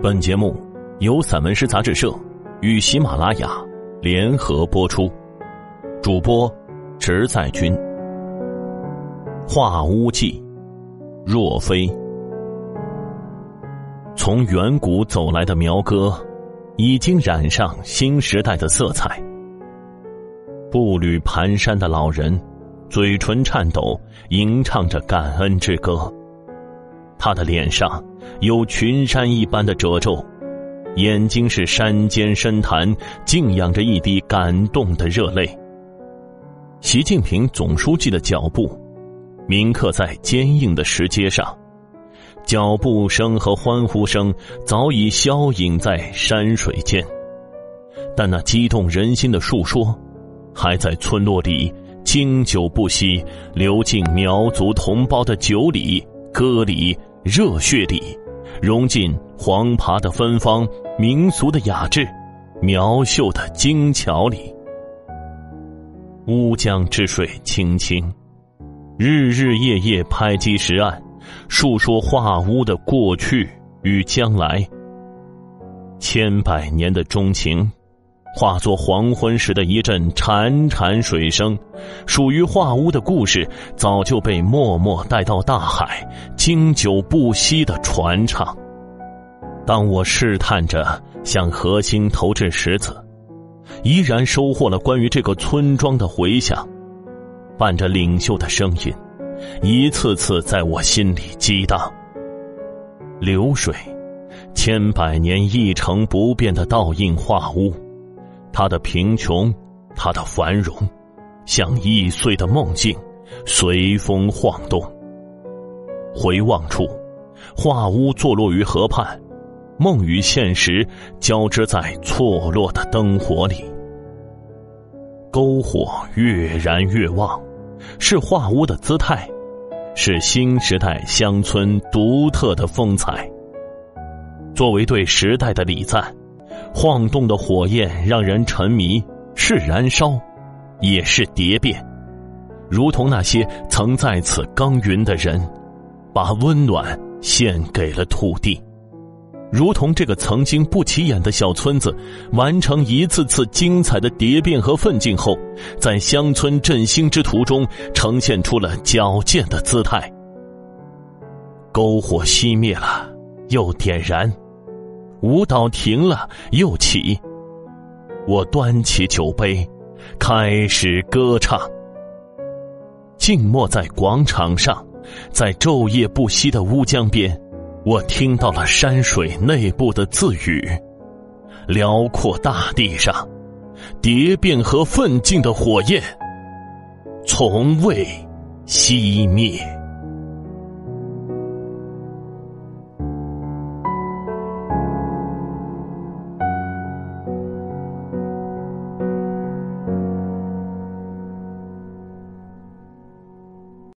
本节目由散文诗杂志社与喜马拉雅联合播出，主播直在君。画屋记，若飞。从远古走来的苗歌，已经染上新时代的色彩。步履蹒跚的老人，嘴唇颤抖，吟唱着感恩之歌。他的脸上有群山一般的褶皱，眼睛是山间深潭，静养着一滴感动的热泪。习近平总书记的脚步铭刻在坚硬的石阶上，脚步声和欢呼声早已消隐在山水间，但那激动人心的述说，还在村落里经久不息，流进苗族同胞的酒里、歌里。热血里，融进黄爬的芬芳，民俗的雅致，苗绣的精巧里。乌江之水清清，日日夜夜拍击石岸，述说画屋的过去与将来。千百年的钟情。化作黄昏时的一阵潺潺水声，属于画屋的故事早就被默默带到大海，经久不息的传唱。当我试探着向核心投掷石子，依然收获了关于这个村庄的回响，伴着领袖的声音，一次次在我心里激荡。流水，千百年一成不变的倒映画屋。他的贫穷，他的繁荣，像易碎的梦境，随风晃动。回望处，画屋坐落于河畔，梦与现实交织在错落的灯火里。篝火越燃越旺，是画屋的姿态，是新时代乡村独特的风采。作为对时代的礼赞。晃动的火焰让人沉迷，是燃烧，也是蝶变，如同那些曾在此耕耘的人，把温暖献给了土地；如同这个曾经不起眼的小村子，完成一次次精彩的蝶变和奋进后，在乡村振兴之途中呈现出了矫健的姿态。篝火熄灭了，又点燃。舞蹈停了，又起。我端起酒杯，开始歌唱。静默在广场上，在昼夜不息的乌江边，我听到了山水内部的自语。辽阔大地上，蝶变和奋进的火焰，从未熄灭。